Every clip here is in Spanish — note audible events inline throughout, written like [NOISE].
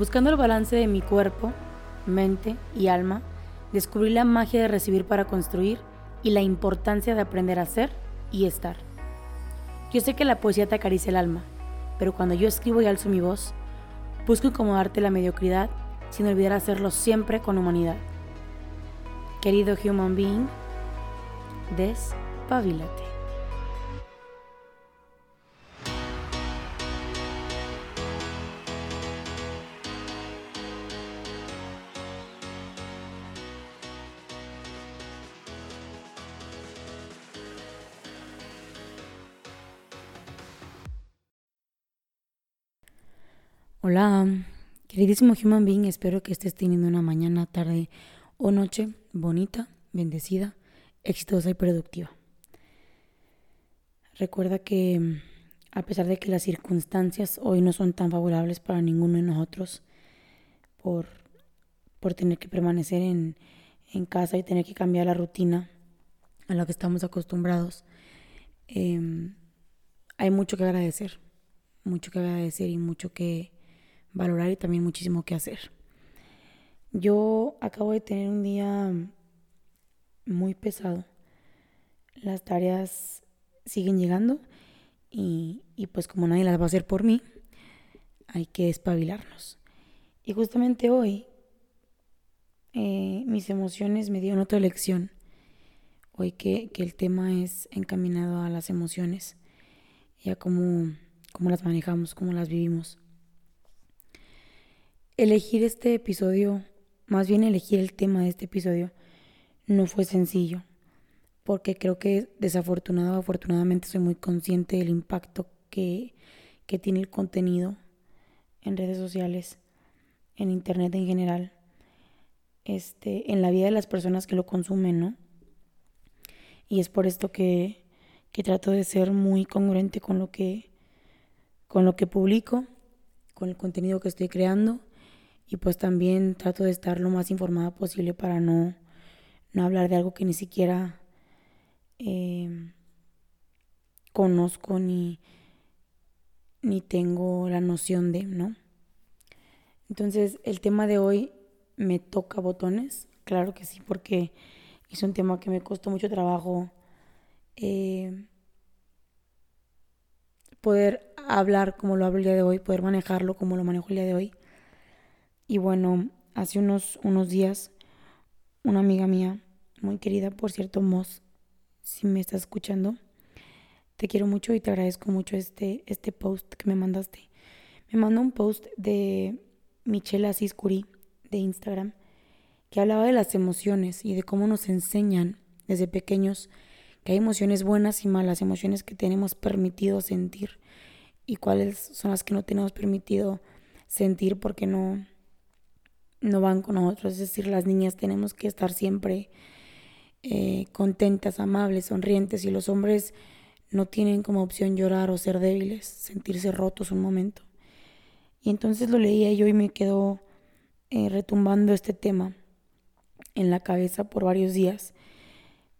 Buscando el balance de mi cuerpo, mente y alma, descubrí la magia de recibir para construir y la importancia de aprender a ser y estar. Yo sé que la poesía te acaricia el alma, pero cuando yo escribo y alzo mi voz, busco incomodarte la mediocridad sin olvidar hacerlo siempre con humanidad. Querido human being, despabilate. Queridísimo human being, espero que estés teniendo una mañana, tarde o noche bonita, bendecida, exitosa y productiva. Recuerda que a pesar de que las circunstancias hoy no son tan favorables para ninguno de nosotros por, por tener que permanecer en, en casa y tener que cambiar la rutina a la que estamos acostumbrados, em, hay mucho que agradecer, mucho que agradecer y mucho que valorar y también muchísimo que hacer. Yo acabo de tener un día muy pesado. Las tareas siguen llegando y, pues como nadie las va a hacer por mí, hay que espabilarnos. Y justamente hoy eh, mis emociones me dieron otra lección. Hoy que, el tema es encaminado a las emociones y a cómo, cómo las manejamos, cómo las vivimos. Elegir este episodio, más bien elegir el tema de este episodio, no fue sencillo, porque creo que desafortunado afortunadamente soy muy consciente del impacto que, que tiene el contenido en redes sociales, en internet en general, este, en la vida de las personas que lo consumen, ¿no? Y es por esto que, que trato de ser muy congruente con lo que, con lo que publico, con el contenido que estoy creando y pues también trato de estar lo más informada posible para no, no hablar de algo que ni siquiera em, conozco ni, ni tengo la noción de, ¿no? Entonces el tema de hoy me toca botones, claro que sí, porque es un tema que me costó mucho trabajo em, poder hablar como lo hablo el día de hoy, poder manejarlo como lo manejo el día de hoy. Y bueno, hace unos, unos días, una amiga mía, muy querida, por cierto, Moss, si me estás escuchando, te quiero mucho y te agradezco mucho este, este post que me mandaste. Me mandó un post de Michelle Asís de Instagram que hablaba de las emociones y de cómo nos enseñan desde pequeños que hay emociones buenas y malas, emociones que tenemos permitido sentir y cuáles son las que no tenemos permitido sentir porque no, no van con nosotros. Es decir, las niñas tenemos que estar siempre eh, contentas, amables, sonrientes y los hombres no tienen como opción llorar o ser débiles, sentirse rotos un momento. Y entonces lo leía yo y me quedó eh, retumbando este tema en la cabeza por varios días,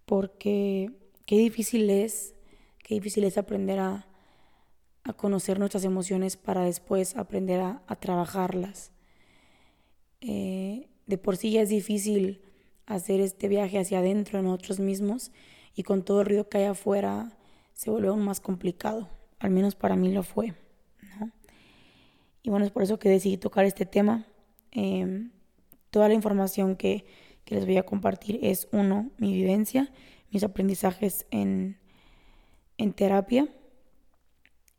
porque qué difícil es, qué difícil es aprender a, conocer nuestras emociones para después aprender a trabajarlas eh, de por sí ya es difícil hacer este viaje hacia adentro en nosotros mismos y con todo el ruido que hay afuera se vuelve aún más complicado. Al menos para mí lo fue. Y bueno, es por eso que decidí tocar este tema. Em, toda la información que, que, les voy a compartir es, uno, mi vivencia, mis aprendizajes en, en terapia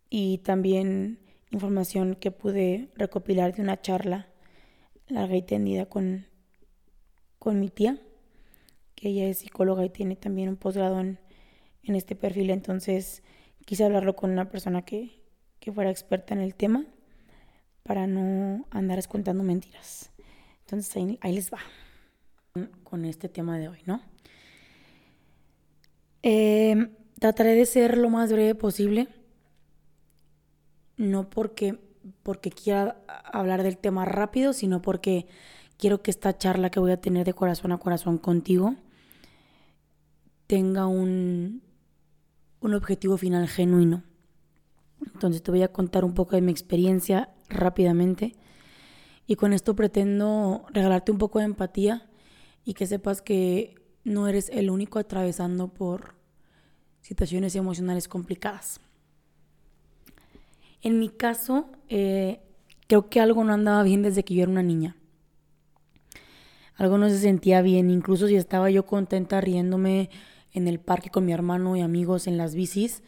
y también información que pude recopilar de una charla larga y tendida con, con mi tía, que ella es psicóloga y tiene también un posgrado en, en este perfil. Entonces quise hablarlo con una persona que, que fuera experta en el tema para no andar contando mentiras. Entonces ahí, les va con este tema de hoy, ¿no? Eh, trataré de ser lo más breve posible, no porque porque quiera hablar del tema rápido, sino porque quiero que esta charla que voy a tener de corazón a corazón contigo tenga un, un objetivo final genuino. Entonces te voy a contar un poco de mi experiencia rápidamente Y con esto pretendo regalarte un poco de empatía y que sepas que no eres el único atravesando por situaciones emocionales complicadas. En mi caso, eh, creo que algo no andaba bien desde que yo era una niña. Algo no se sentía bien, incluso si estaba yo contenta riéndome en el parque con mi hermano y amigos en las bicis,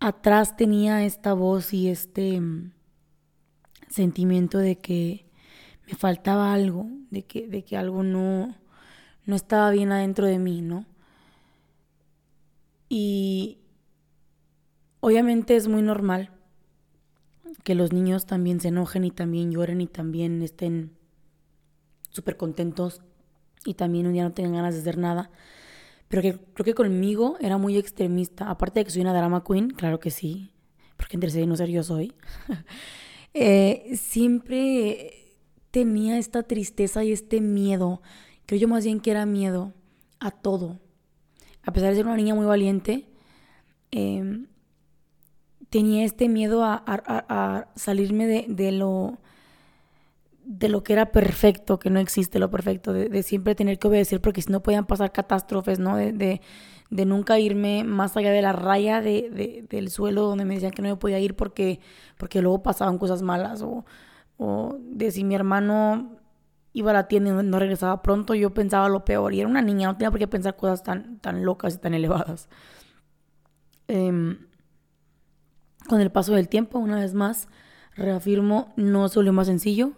atrás tenía esta voz y este mm, sentimiento de que me faltaba algo, de que, de que algo no, no estaba bien adentro de mí, ¿no? Y obviamente es muy normal que los niños también se enojen y también lloren y también estén súper contentos y también un día no tengan ganas de hacer nada. Pero que, creo que conmigo era muy extremista. Aparte de que soy una drama queen, claro que sí, porque entre ser no ser yo soy. [LAUGHS] Eh, siempre tenía esta tristeza y este miedo. Creo yo más bien que era miedo a todo. A pesar de ser una niña muy valiente, em, tenía este miedo a, salirme de, lo de lo que era perfecto, que no existe lo perfecto, de, siempre tener que obedecer porque si no podían pasar catástrofes, ¿no? De, nunca irme más allá de la raya del suelo donde me decían que no me podía ir porque, porque luego pasaban cosas malas o, o de si mi hermano iba a la tienda y no regresaba pronto, yo pensaba lo peor y era una niña, no tenía por qué pensar cosas tan, tan locas y tan elevadas. Em, con el paso del tiempo, una vez más, reafirmo, no solo más sencillo.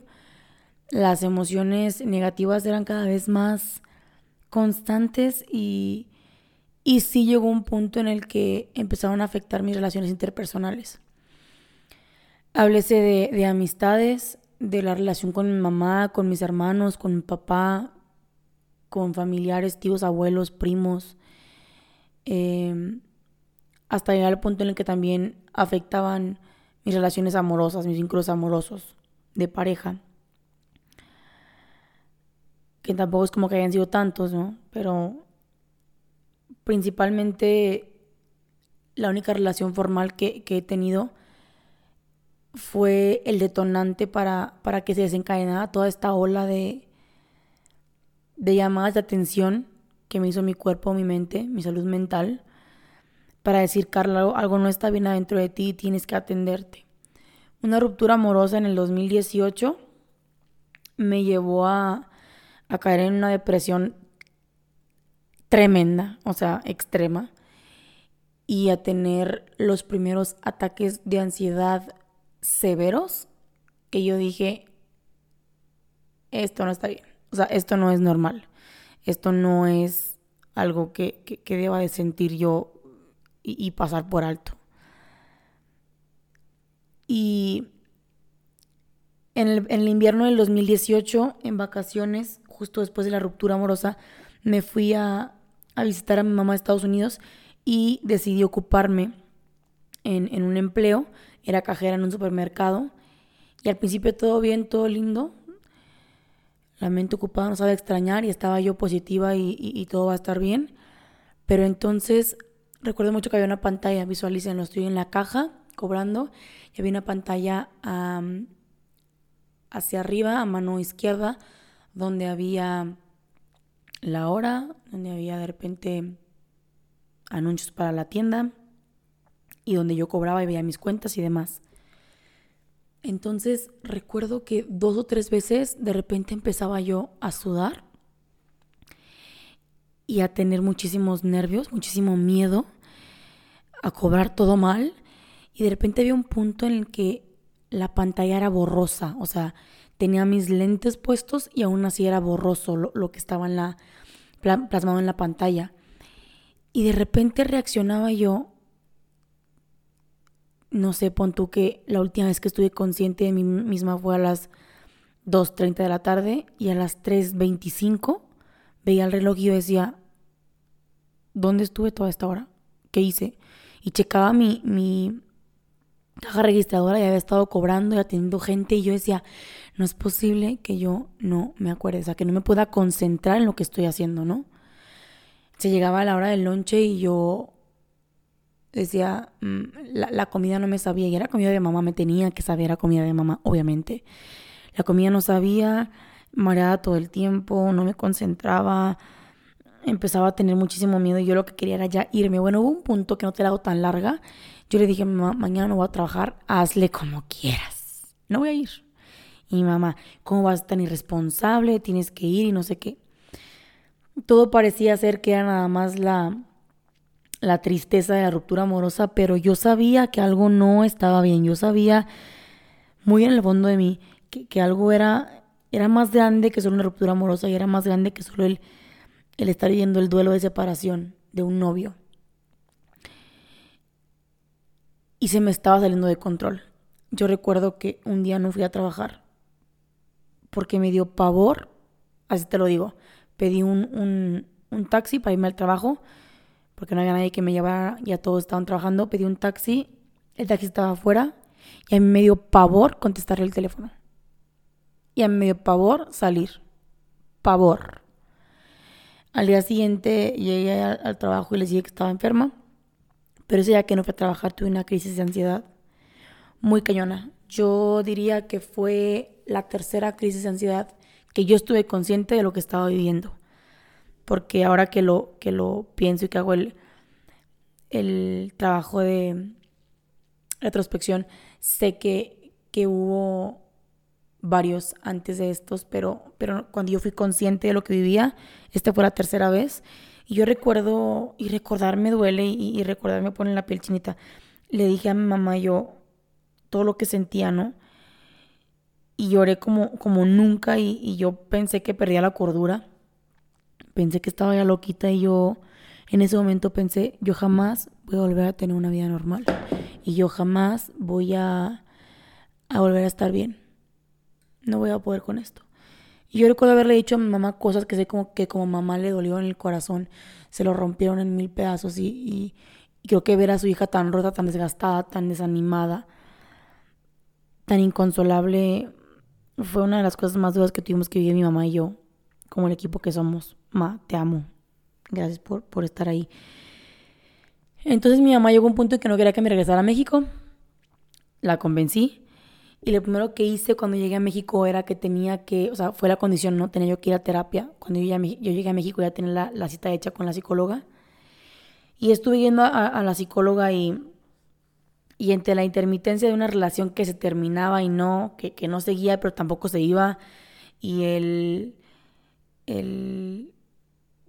Las emociones negativas eran cada vez más constantes y, y sí llegó un punto en el que empezaron a afectar mis relaciones interpersonales. Háblese de, de amistades, de la relación con mi mamá, con mis hermanos, con mi papá, con familiares, tíos, abuelos, primos. Eh, hasta llegar al punto en el que también afectaban mis relaciones amorosas, mis vínculos amorosos de pareja. Que tampoco es como que hayan sido tantos, ¿no? Pero principalmente la única relación formal que, he tenido fue el detonante para, para que se desencadenara toda esta ola de, de llamadas de atención que me hizo mi cuerpo, mi mente, mi salud mental para decir, Carla, algo no está bien adentro de ti y tienes que atenderte. Una ruptura amorosa en el 2018 me llevó a, a caer en una depresión tremenda, o sea, extrema, y a tener los primeros ataques de ansiedad severos que yo dije, esto no está bien, o sea, esto no es normal, esto no es algo que, que, que deba de sentir yo y, pasar por alto. Y en el, invierno del 2018, en vacaciones, justo después de la ruptura amorosa, me fui a, visitar a mi mamá de Estados Unidos y decidí ocuparme en, en, un empleo. Era cajera en un supermercado. Y al principio todo bien, todo lindo. La mente ocupada no sabe extrañar y estaba yo positiva y todo va a estar bien. Pero entonces Recuerdo mucho que había una pantalla, visualícenlo, estoy en la caja cobrando y había una pantalla hacia arriba, a mano izquierda, donde había la hora, donde había de repente anuncios para la tienda y donde yo cobraba y veía mis cuentas y demás. Entonces recuerdo que dos o tres veces de repente empezaba yo a sudar y a tener muchísimos nervios, muchísimo miedo, a cobrar todo mal. Y de repente había un punto en el que la pantalla era borrosa, o sea, tenía mis lentes puestos y aún así era borroso lo, que estaba en la, plasmado en la pantalla. Y de repente reaccionaba yo, no sé, pon tú que la última vez que estuve consciente de mí misma fue a las 2.30 de la tarde y a las 3.25 veía el reloj y yo decía, ¿dónde estuve toda esta hora? ¿Qué hice? Y checaba mi, mi caja registradora y había estado cobrando y atendiendo gente y yo decía, no es posible que yo no me acuerde, o sea, que no me pueda concentrar en lo que estoy haciendo, ¿no? Se llegaba a la hora del lonche y yo decía, mm, la, la, comida no me sabía y era comida de mamá, me tenía que saber, era comida de mamá, obviamente. La comida no sabía, mareada todo el tiempo, no me concentraba, empezaba a tener muchísimo miedo y yo lo que quería era ya irme. Bueno, hubo un punto que no te la hago tan larga. Yo le dije, mamá, mañana no voy a trabajar, hazle como quieras. No voy a ir. Y mamá, ¿cómo vas tan irresponsable? Tienes que ir y no sé qué. Todo parecía ser que era nada más la, la tristeza de la ruptura amorosa, pero yo sabía que algo no estaba bien. Yo sabía muy en el fondo de mí que, algo era, era más grande que solo una ruptura amorosa y era más grande que solo el, el estar viviendo el duelo de separación de un novio. Y se me estaba saliendo de control. Yo recuerdo que un día no fui a trabajar porque me dio pavor, así te lo digo. Pedí un, un taxi para irme al trabajo porque no había nadie que me llevara, ya todos estaban trabajando. Pedí un taxi, el taxi estaba afuera y a mí me dio pavor contestarle el teléfono. Y a mí me dio pavor salir. Pavor. Al día siguiente llegué al, trabajo y les dije que estaba enferma. Pero ese día que no fui a trabajar tuve una crisis de ansiedad muy cañona. Yo diría que fue la tercera crisis de ansiedad que yo estuve consciente de lo que estaba viviendo. Porque ahora que lo, que lo pienso y que hago el, el trabajo de retrospección, sé que, que hubo varios antes de estos, pero, pero cuando yo fui consciente de lo que vivía, esta fue la tercera vez. Y yo recuerdo, y recordar me duele, y, y recordar pone la piel chinita. Le dije a mi mamá yo todo lo que sentía, ¿no? Y lloré como, como nunca, y, y yo pensé que perdía la cordura. Pensé que estaba ya loquita, y yo en ese momento pensé, yo jamás voy a volver a tener una vida normal. Y yo jamás voy a, a volver a estar bien no voy a poder con esto. Y yo recuerdo haberle dicho a mi mamá cosas que sé como que como mamá le dolió en el corazón, se lo rompieron en mil pedazos y, y, creo que ver a su hija tan rota, tan desgastada, tan desanimada, tan inconsolable, fue una de las cosas más duras que tuvimos que vivir mi mamá y yo, como el equipo que somos. Ma, te amo. Gracias por, por estar ahí. Entonces mi mamá llegó a un punto en que no quería que me regresara a México. La convencí y lo primero que hice cuando llegué a México era que tenía que, o sea, fue la condición, ¿no? Tenía yo que ir a terapia. Cuando yo, llegué a México ya tenía la, cita hecha con la psicóloga. Y estuve yendo a, la psicóloga y, y entre la intermitencia de una relación que se terminaba y no, que, que no seguía, pero tampoco se iba, y el, el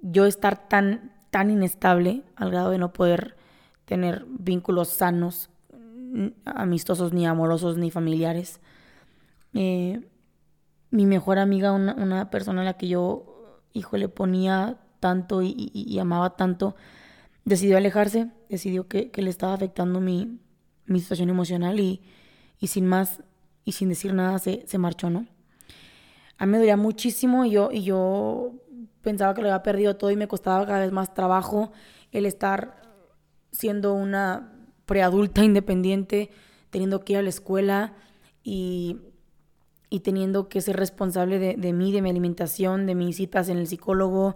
yo estar tan, tan inestable al grado de no poder tener vínculos sanos amistosos, ni amorosos, ni familiares. Eh, mi mejor amiga, una, persona a la que yo, hijo, le ponía tanto y, amaba tanto, decidió alejarse, decidió que, le estaba afectando mi, situación emocional y, sin más y sin decir nada se, marchó, ¿no? A mí me dolía muchísimo y yo, y yo pensaba que lo había perdido todo y me costaba cada vez más trabajo el estar siendo una preadulta [LAUGHS] independiente, teniendo que ir a la escuela y, teniendo que ser responsable de, mí, de mi alimentación, de mis citas en el psicólogo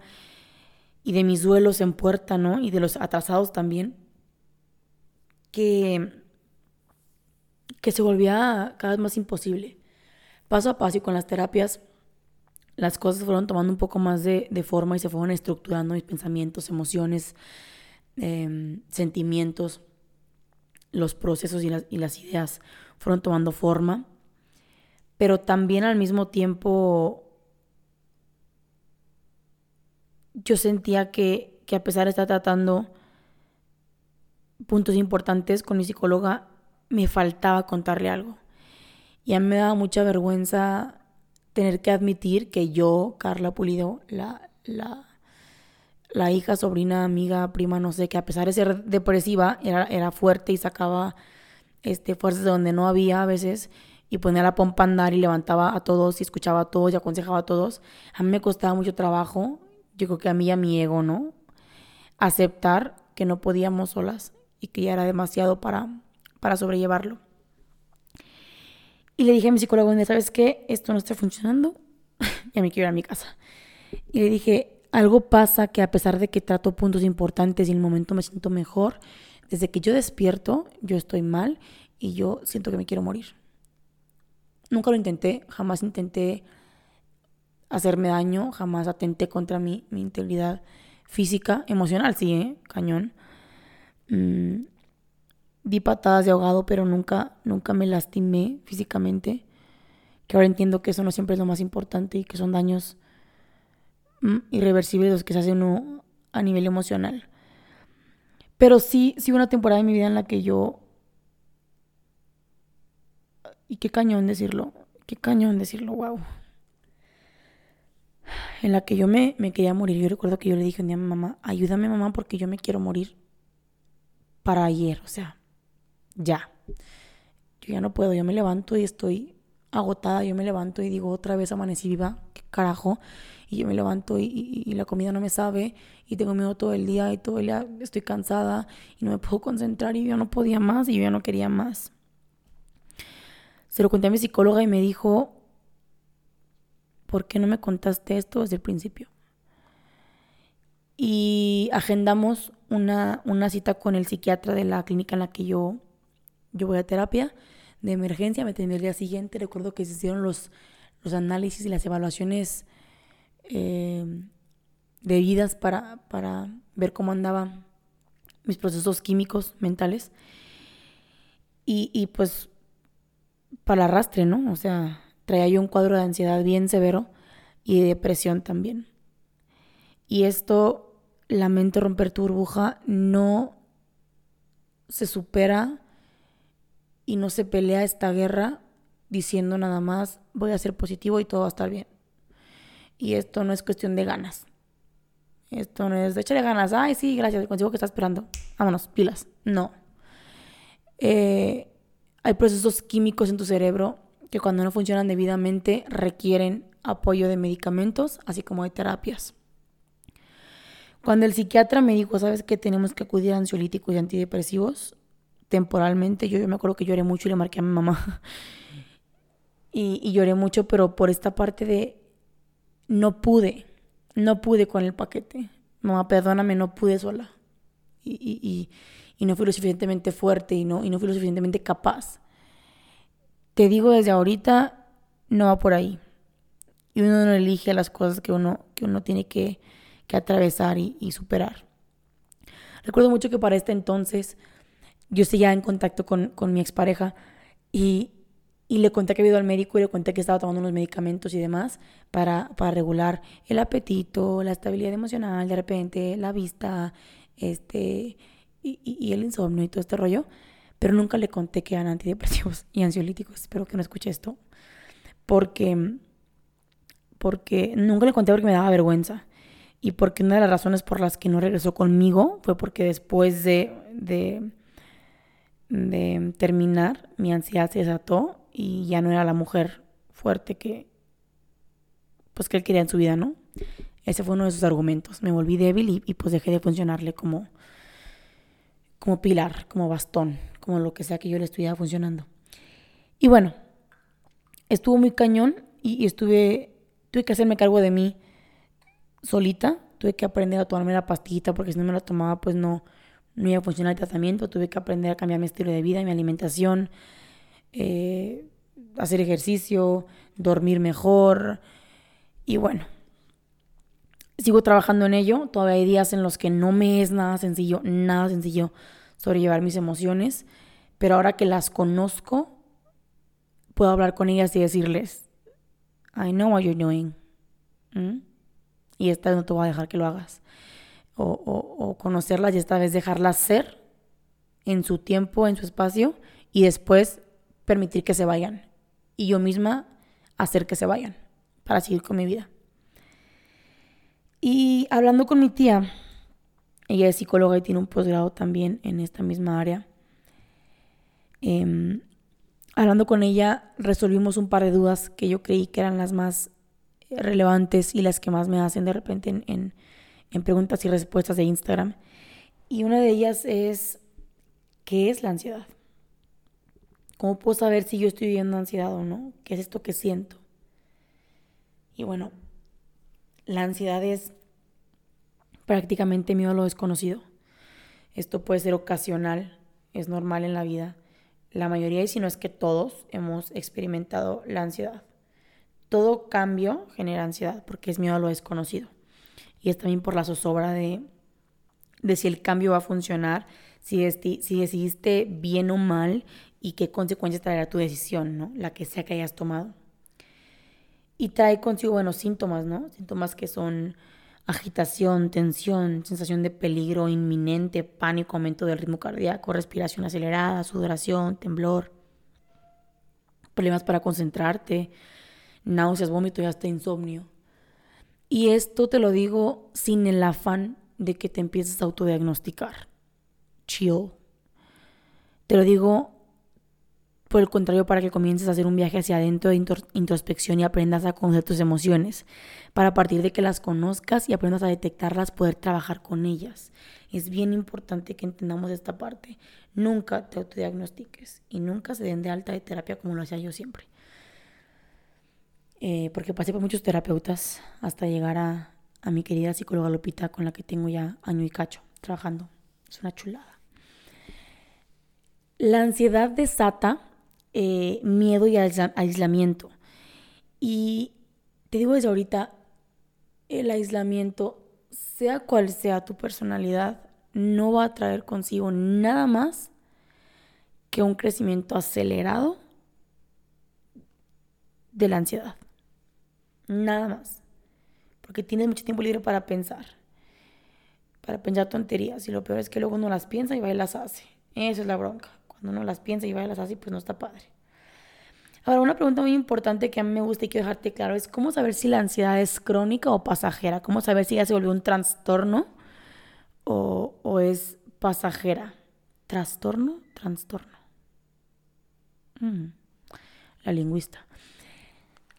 y de mis duelos en puerta, ¿no? Y de los atrasados también. Que, que se volvía cada vez más imposible. Paso a paso y con las terapias, las cosas fueron tomando un poco más de, forma y se fueron estructurando mis pensamientos, emociones, em, sentimientos los procesos y las, ideas fueron tomando forma, pero también al mismo tiempo yo sentía que, que a pesar de estar tratando puntos importantes con mi psicóloga, me faltaba contarle algo. Y a mí me daba mucha vergüenza tener que admitir que yo, Carla Pulido, la, la, la hija, sobrina, amiga, prima, no sé, que a pesar de ser depresiva, era, era fuerte y sacaba este, fuerzas de donde no había a veces y ponía la pompa a andar y levantaba a todos y escuchaba a todos y aconsejaba a todos. A mí me costaba mucho trabajo, yo creo que a mí y a mi ego, ¿no? Aceptar que no podíamos solas y que ya era demasiado para, para sobrellevarlo. Y le dije a mi psicólogo, ¿sabes qué? Esto no está funcionando. [LAUGHS] ya me quiero ir a mi casa. Y le dije, algo pasa que a pesar de que trato puntos importantes y en el momento me siento mejor, desde que yo despierto, yo estoy mal y yo siento que me quiero morir. Nunca lo intenté, jamás intenté hacerme daño, jamás atenté contra mi, integridad física, emocional, sí, ¿eh? cañón. Mm, di patadas de ahogado, pero nunca, nunca me lastimé físicamente. Que ahora entiendo que eso no siempre es lo más importante y que son daños irreversibles los que se hacen uno a nivel emocional. Pero sí, sí una temporada de mi vida en la que yo... Y qué cañón decirlo, qué cañón decirlo, wow. En la que yo me, me quería morir. Yo recuerdo que yo le dije un día a mi mamá, ayúdame mamá porque yo me quiero morir para ayer, o sea, ya. Yo ya no puedo, yo me levanto y estoy agotada, yo me levanto y digo otra vez amanecí viva, qué carajo. Y yo me levanto y, la comida no me sabe y tengo miedo todo el día y todo el día estoy cansada y no me puedo concentrar y yo no podía más y yo ya no quería más. Se lo conté a mi psicóloga y me dijo, ¿por qué no me contaste esto desde el principio? Y agendamos una, una cita con el psiquiatra de la clínica en la que yo, yo voy a terapia de emergencia. Me tenía el día siguiente. Recuerdo que se hicieron los, los análisis y las evaluaciones eh, debidas para, para ver cómo andaban mis procesos químicos mentales. Y, y pues para arrastre, ¿no? O sea, traía yo un cuadro de ansiedad bien severo y de depresión también. Y esto, lamento romper tu burbuja, no se supera y no se pelea esta guerra diciendo nada más voy a ser positivo y todo va a estar bien. Y esto no es cuestión de ganas. Esto no es de echarle ganas. Ay, sí, gracias, consigo que está esperando. Vámonos, pilas. No. Eh, hay procesos químicos en tu cerebro que cuando no funcionan debidamente requieren apoyo de medicamentos, así como de terapias. Cuando el psiquiatra me dijo, sabes que tenemos que acudir a ansiolíticos y antidepresivos temporalmente, yo, yo me acuerdo que lloré mucho y le marqué a mi mamá. [LAUGHS] y, y lloré mucho, pero por esta parte de no pude, no pude con el paquete. Mamá, perdóname, no pude sola. Y, y, y, no fui lo suficientemente fuerte y no, y no fui lo suficientemente capaz. Te digo desde ahorita, no va por ahí. Y uno no elige las cosas que uno, que uno tiene que, que atravesar y, superar. Recuerdo mucho que para este entonces yo seguía en contacto con, con mi expareja y, y le conté que había ido al médico y le conté que estaba tomando unos medicamentos y demás para, para regular el apetito, la estabilidad emocional, de repente la vista, este, y, el insomnio y todo este rollo. Pero nunca le conté que eran antidepresivos [LAUGHS] y ansiolíticos. Espero que no escuche esto. Porque, porque nunca le conté porque me daba vergüenza. Y porque una de las razones por las que no regresó conmigo fue porque después de, de, de terminar, mi ansiedad se desató y ya no era la mujer fuerte que pues que él quería en su vida, ¿no? Ese fue uno de sus argumentos. Me volví débil y, pues dejé de funcionarle como como pilar, como bastón, como lo que sea que yo le estuviera funcionando. Y bueno, estuvo muy cañón y, estuve tuve que hacerme cargo de mí solita, tuve que aprender a tomarme la pastillita porque si no me la tomaba pues no no iba a funcionar el tratamiento, tuve que aprender a cambiar mi estilo de vida, mi alimentación, eh, hacer ejercicio, dormir mejor. Y bueno, sigo trabajando en ello. Todavía hay días en los que no me es nada sencillo, nada sencillo sobrellevar mis emociones. Pero ahora que las conozco, puedo hablar con ellas y decirles, I know what you're doing. Y esta vez no te voy a dejar que lo hagas. O, o conocerlas y esta vez dejarlas ser en su tiempo, en su espacio, y después permitir que se vayan y yo misma hacer que se vayan para seguir con mi vida. Y hablando con mi tía, ella es psicóloga y tiene un posgrado también en esta misma área. Em, hablando con ella, resolvimos un par de dudas que yo creí que eran las más relevantes y las que más me hacen de repente en, en preguntas y respuestas de Instagram. Y una de ellas es, ¿qué es la ansiedad? ¿Cómo puedo saber si yo estoy viviendo ansiedad o no? ¿Qué es esto que siento? Y bueno, la ansiedad es prácticamente miedo a lo desconocido. Esto puede ser ocasional, es normal en la vida. la mayoría, y si no es que todos, hemos experimentado la ansiedad. Todo cambio genera ansiedad porque es miedo a lo desconocido. Y es también por la zozobra de, de si el cambio va a funcionar, si, si decidiste bien o mal y qué consecuencias traerá tu decisión, ¿no? La que sea que hayas tomado. Y trae consigo, bueno, síntomas, ¿no? Síntomas que son agitación, tensión, sensación de peligro inminente, pánico, aumento del ritmo cardíaco, respiración acelerada, sudoración, temblor, problemas para concentrarte, náuseas, vómito y hasta insomnio. Y esto te lo digo sin el afán de que te empieces a autodiagnosticar. Chill. Te lo digo por el contrario, para que comiences a hacer un viaje hacia adentro de introspección y aprendas a conocer tus emociones, para a partir de que las conozcas y aprendas a detectarlas, poder trabajar con ellas. Es bien importante que entendamos esta parte. Nunca te autodiagnostiques y nunca se den de alta de terapia como lo hacía yo siempre. Eh, porque pasé por muchos terapeutas hasta llegar a, a mi querida psicóloga Lupita, con la que tengo ya año y cacho trabajando. Es una chulada. La ansiedad desata eh, miedo y aislamiento. Y te digo desde ahorita, el aislamiento, sea cual sea tu personalidad, no va a traer consigo nada más que un crecimiento acelerado de la ansiedad. Nada más. Porque tienes mucho tiempo libre para pensar. Para pensar tonterías. Y lo peor es que luego uno las piensa y va y las hace. Esa es la bronca. Cuando uno las piensa y va y las hace, pues no está padre. Ahora, una pregunta muy importante que a mí me gusta y quiero dejarte claro es cómo saber si la ansiedad es crónica o pasajera. ¿Cómo saber si ya se volvió un trastorno o, es pasajera? ¿Trastorno? Trastorno. Mm, la lingüista.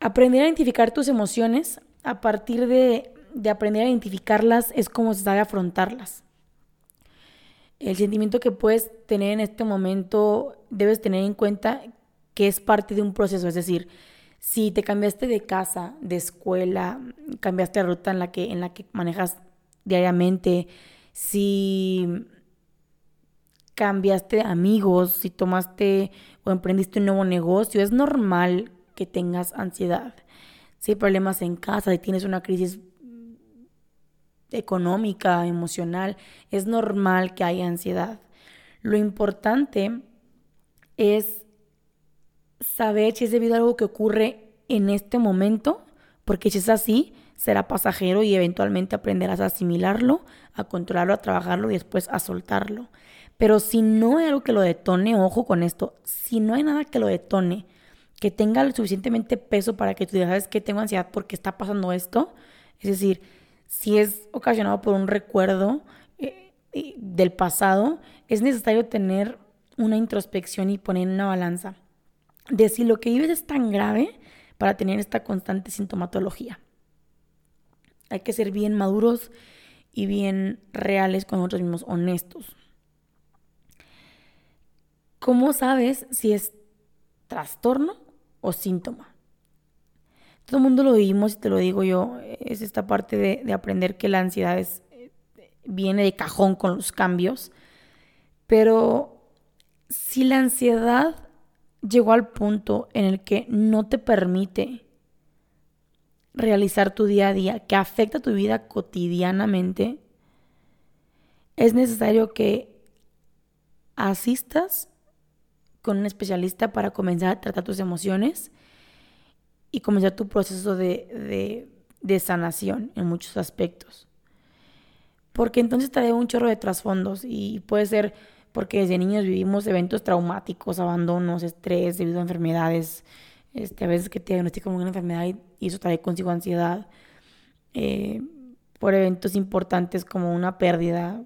Aprender a identificar tus emociones a partir de, de aprender a identificarlas es como se sabe afrontarlas. El sentimiento que puedes tener en este momento debes tener en cuenta que es parte de un proceso, es decir, si te cambiaste de casa, de escuela, cambiaste la ruta en la que, en la que manejas diariamente, si cambiaste de amigos, si tomaste o emprendiste un nuevo negocio, es normal que tengas ansiedad. Si hay problemas en casa, si tienes una crisis económica, emocional, es normal que haya ansiedad. Lo importante es saber si es debido a algo que ocurre en este momento, porque si es así, será pasajero y eventualmente aprenderás a asimilarlo, a controlarlo, a trabajarlo y después a soltarlo. Pero si no hay algo que lo detone, ojo con esto, si no hay nada que lo detone, que tenga lo suficientemente peso para que tú digas, ¿sabes que Tengo ansiedad porque está pasando esto. Es decir, si es ocasionado por un recuerdo eh, eh, del pasado, es necesario tener una introspección y poner una balanza de si lo que vives es tan grave para tener esta constante sintomatología. Hay que ser bien maduros y bien reales con nosotros mismos, honestos. ¿Cómo sabes si es trastorno o síntoma? Todo el mundo lo vivimos y te lo digo yo, es esta parte de, de aprender que la ansiedad viene de cajón con los cambios, pero si la ansiedad llegó al punto en el que no te permite realizar tu día a día, que afecta tu vida cotidianamente, es necesario que asistas con un especialista para comenzar a tratar tus emociones y comenzar tu proceso de, de, sanación en muchos aspectos. Porque entonces trae un chorro de trasfondos y puede ser porque desde niños vivimos eventos traumáticos, abandonos, estrés debido a enfermedades, este, a veces que te diagnostican una enfermedad y, eso trae consigo ansiedad, eh, por eventos importantes como una pérdida,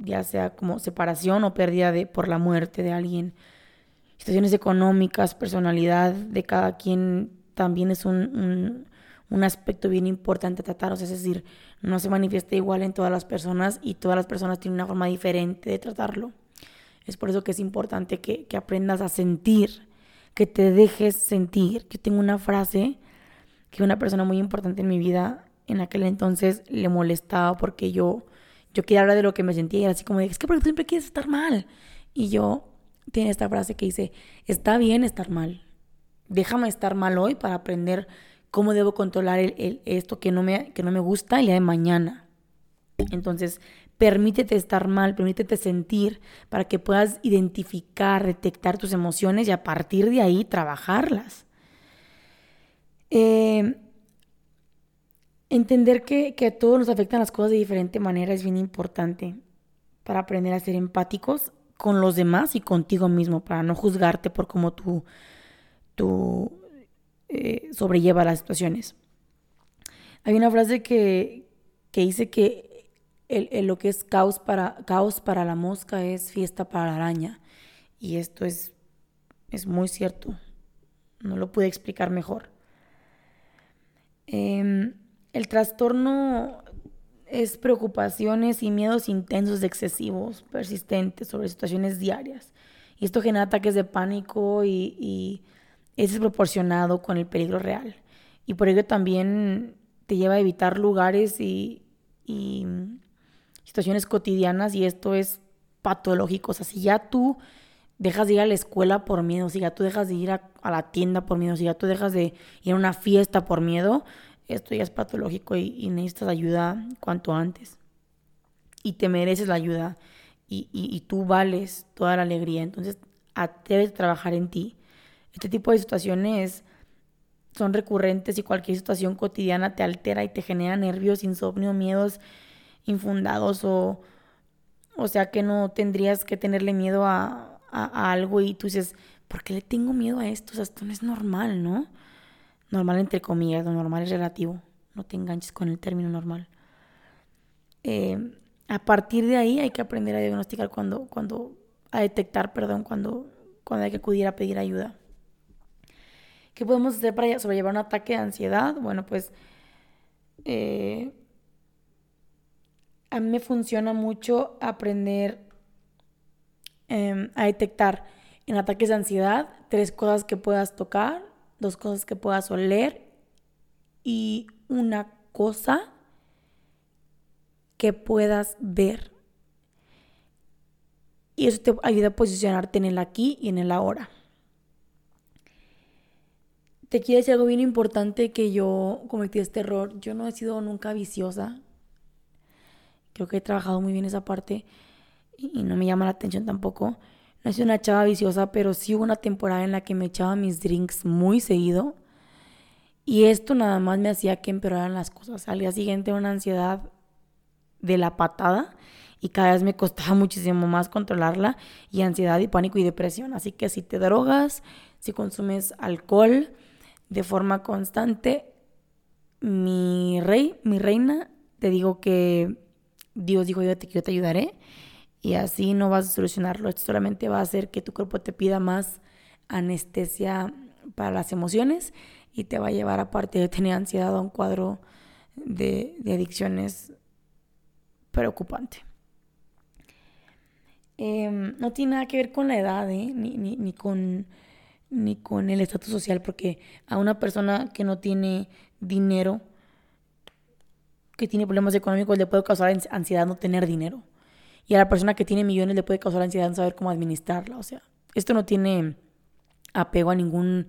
ya sea como separación o pérdida de, por la muerte de alguien, situaciones económicas, personalidad de cada quien también es un, un aspecto bien importante a es decir, no se manifiesta igual en todas las personas y todas las personas tienen una forma diferente de tratarlo. Es por eso que es importante que, aprendas a sentir, que te dejes sentir. Yo tengo una frase que una persona muy importante en mi vida en aquel entonces le molestaba porque yo, yo quería hablar de lo que me sentía y era así como, de, es que porque siempre quieres estar mal. Y yo, tiene esta frase que dice, está bien estar mal. Déjame estar mal hoy para aprender cómo debo controlar el, esto que no, me, que no me gusta el día de mañana. Entonces, permítete estar mal, permítete sentir para que puedas identificar, detectar tus emociones y a partir de ahí trabajarlas. Eh, entender que, que a todos nos afectan las cosas de diferente manera es bien importante para aprender a ser empáticos con los demás y contigo mismo, para no juzgarte por cómo tú, tú eh, sobrelleva las situaciones. Hay una frase que, que dice que el, lo que es caos para, caos para la mosca es fiesta para la araña. Y esto es, es muy cierto. No lo pude explicar mejor. Em, el trastorno es preocupaciones y miedos intensos, excesivos, persistentes sobre situaciones diarias. Y esto genera ataques de pánico y, es desproporcionado con el peligro real. Y por ello también te lleva a evitar lugares y, situaciones cotidianas y esto es patológico. O sea, si ya tú dejas de ir a la escuela por miedo, si ya tú dejas de ir a, a la tienda por miedo, si ya tú dejas de ir a una fiesta por miedo, esto ya es patológico y, necesitas ayuda cuanto antes. Y te mereces la ayuda y, tú vales toda la alegría. Entonces, debes trabajar en ti. Este tipo de situaciones son recurrentes y cualquier situación cotidiana te altera y te genera nervios, insomnio, miedos infundados o, o sea que no tendrías que tenerle miedo a, a algo y tú dices, ¿por qué le tengo miedo a esto? O sea, esto no es normal, ¿no? normal entre comillas, lo normal es relativo, no te enganches con el término normal. Eh, a partir de ahí hay que aprender a diagnosticar cuando, cuando, a detectar, perdón, cuando, cuando hay que acudir a pedir ayuda. ¿Qué podemos hacer para sobrellevar un ataque de ansiedad? Bueno, pues eh, a mí me funciona mucho aprender em, a detectar en ataques de ansiedad tres cosas que puedas tocar dos cosas que puedas oler y una cosa que puedas ver. Y eso te ayuda a posicionarte en el aquí y en el ahora. Te quiero decir algo bien importante que yo cometí este error. Yo no he sido nunca viciosa. Creo que he trabajado muy bien esa parte y no me llama la atención tampoco. No soy una chava viciosa, pero sí hubo una temporada en la que me echaba mis drinks muy seguido. Y esto nada más me hacía que empeoraran las cosas. Al día siguiente una ansiedad de la patada y cada vez me costaba [LAUGHS] muchísimo más controlarla y ansiedad y pánico y depresión. Así que si te drogas, si consumes alcohol de forma constante, mi rey, mi reina, te digo que Dios dijo yo te, yo te ayudaré y así no vas a solucionarlo. Esto solamente va a hacer que tu cuerpo te pida más anestesia para las emociones y te va a llevar, aparte de tener ansiedad, a un cuadro de, adicciones preocupante. Em, no tiene nada que ver con la edad, ¿eh? ni, ni, con, ni con el estatus social, porque a una persona que no tiene dinero, que tiene problemas económicos, le puede causar ansiedad no tener dinero. Y a la persona que tiene millones le puede causar ansiedad en saber cómo administrarla. O sea, esto no tiene apego a ningún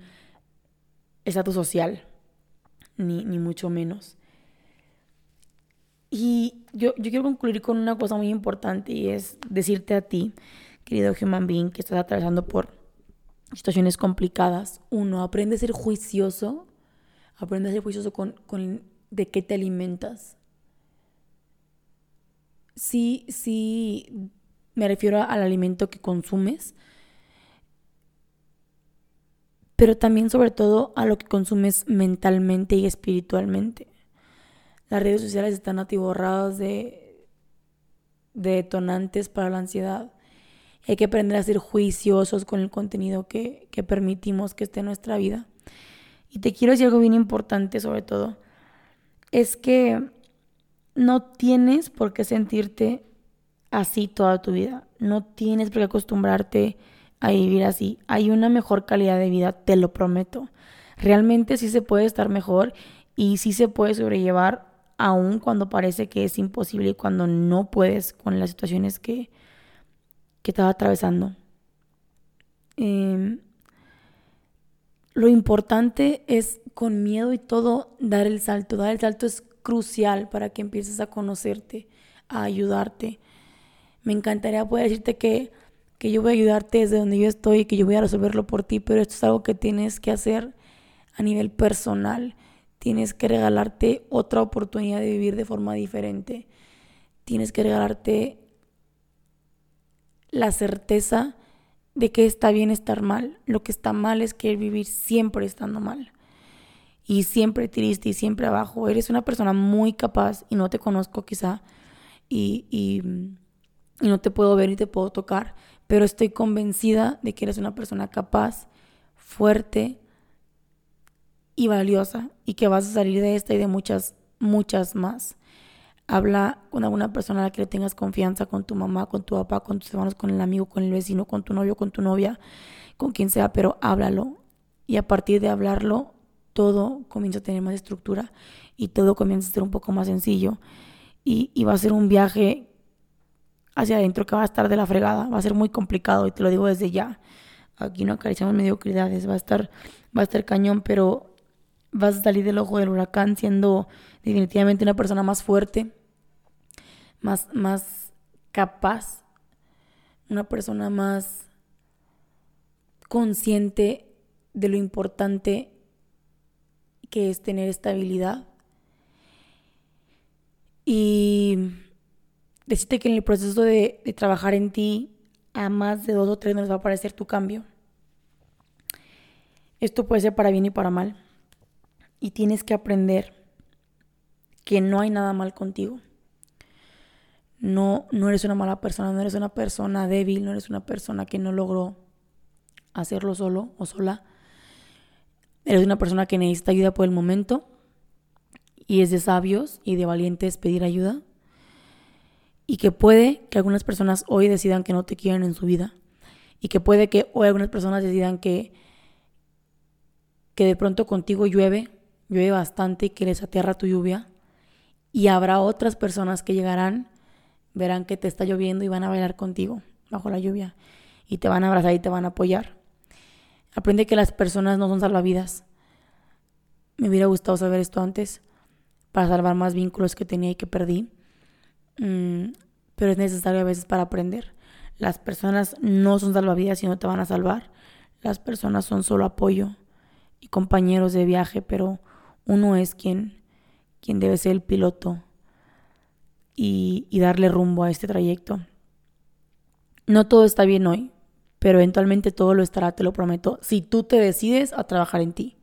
estatus social, ni, ni, mucho menos. Y yo, yo quiero concluir con una cosa muy importante y es decirte a ti, querido human being, que estás atravesando por situaciones complicadas. Uno, aprende a ser juicioso, aprende a ser juicioso con, con de qué te alimentas sí, sí, me refiero al alimento que consumes, pero también sobre todo a lo que consumes mentalmente y espiritualmente. Las redes sociales están atiborradas de, de detonantes para la ansiedad. Hay que aprender a ser juiciosos con el contenido que, que permitimos que esté en nuestra vida. Y te quiero decir algo bien importante sobre todo. Es que no tienes por qué sentirte así toda tu vida. No tienes por qué acostumbrarte a vivir así. Hay una mejor calidad de vida, te lo prometo. Realmente sí se puede estar mejor y sí se puede sobrellevar aún cuando parece que es imposible y cuando no puedes con las situaciones que, que estaba atravesando. Em, lo importante es con miedo y todo dar el salto. Dar el salto es crucial para que empieces a conocerte, a ayudarte. Me encantaría poder decirte que, que yo voy a ayudarte desde donde yo estoy y que yo voy a resolverlo por ti, pero esto es algo que tienes que hacer a nivel personal. Tienes que regalarte otra oportunidad de vivir de forma diferente. Tienes que regalarte la certeza de que está bien estar mal. Lo que está mal es que vivir siempre estando mal. Y siempre triste y siempre abajo. Eres una persona muy capaz y no te conozco quizá. Y, y, y no te puedo ver ni te puedo tocar. Pero estoy convencida de que eres una persona capaz, fuerte y valiosa. Y que vas a salir de esta y de muchas, muchas más. Habla con alguna persona a la que le tengas confianza, con tu mamá, con tu papá, con tus hermanos, con el amigo, con el vecino, con tu novio, con tu novia, con quien sea, pero háblalo. Y a partir de hablarlo, todo comienza a tener más estructura y todo comienza a ser un poco más sencillo. Y, y va a ser un viaje hacia adentro que va a estar de la fregada, va a ser muy complicado y te lo digo desde ya. Aquí no acariciamos mediocridades, va a estar, va a estar cañón, pero vas a salir del ojo del huracán siendo definitivamente una persona más fuerte, más, más capaz, una persona más consciente de lo importante que es tener estabilidad. Y decirte que en el proceso de, trabajar en ti, a más de dos o tres nos va a aparecer tu cambio. Esto puede ser para bien y para mal. Y tienes que aprender que no hay nada mal contigo. No, no eres una mala persona, no eres una persona débil, no eres una persona que no logró hacerlo solo o sola. Eres una persona que necesita ayuda por el momento y es de sabios y de valientes pedir ayuda. Y que puede que algunas personas hoy decidan que no te quieren en su vida. Y que puede que hoy algunas personas decidan que, que de pronto contigo llueve, llueve bastante y que les aterra tu lluvia y habrá otras personas que llegarán, verán que te está lloviendo y van a bailar contigo bajo la lluvia. Y te van a abrazar y te van a apoyar. Aprende que las personas no son salvavidas. Me hubiera gustado saber esto antes para salvar más vínculos que tenía y que perdí. Mm, pero es necesario a veces para aprender. Las personas no son salvavidas y no te van a salvar. Las personas son solo apoyo y compañeros de viaje, pero uno es quien quien debe ser el piloto y, darle rumbo a este trayecto. No todo está bien hoy, pero eventualmente todo lo estará, te lo prometo, si tú te decides a trabajar en ti.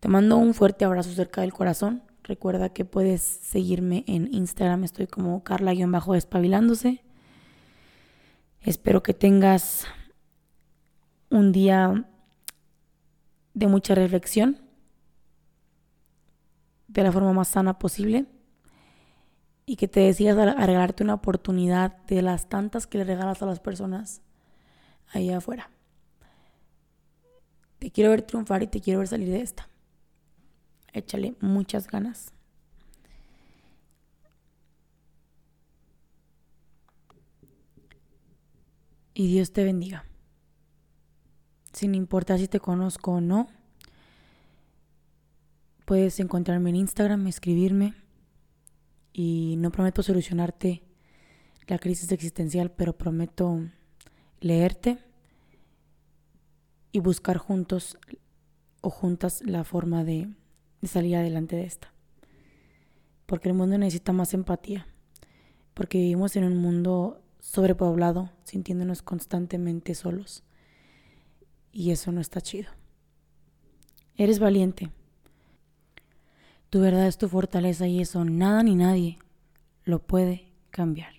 Te mando un fuerte abrazo cerca del corazón. Recuerda que puedes seguirme en Instagram, estoy como carla-despabilándose. Espero que tengas un día de mucha reflexión de la forma más sana posible y que te decidas a regalarte una oportunidad de las tantas que le regalas a las personas ahí afuera. Te quiero ver triunfar y te quiero ver salir de esta. Échale muchas ganas. Y Dios te bendiga. Sin importar si te conozco o no, Puedes encontrarme en Instagram, escribirme y no prometo solucionarte la crisis existencial, pero prometo leerte y buscar juntos o juntas la forma de, de, salir adelante de esta. Porque el mundo necesita más empatía, porque vivimos en un mundo sobrepoblado, sintiéndonos constantemente solos. Y eso no está chido. Eres valiente. Tu verdad es tu fortaleza y eso nada ni nadie lo puede cambiar.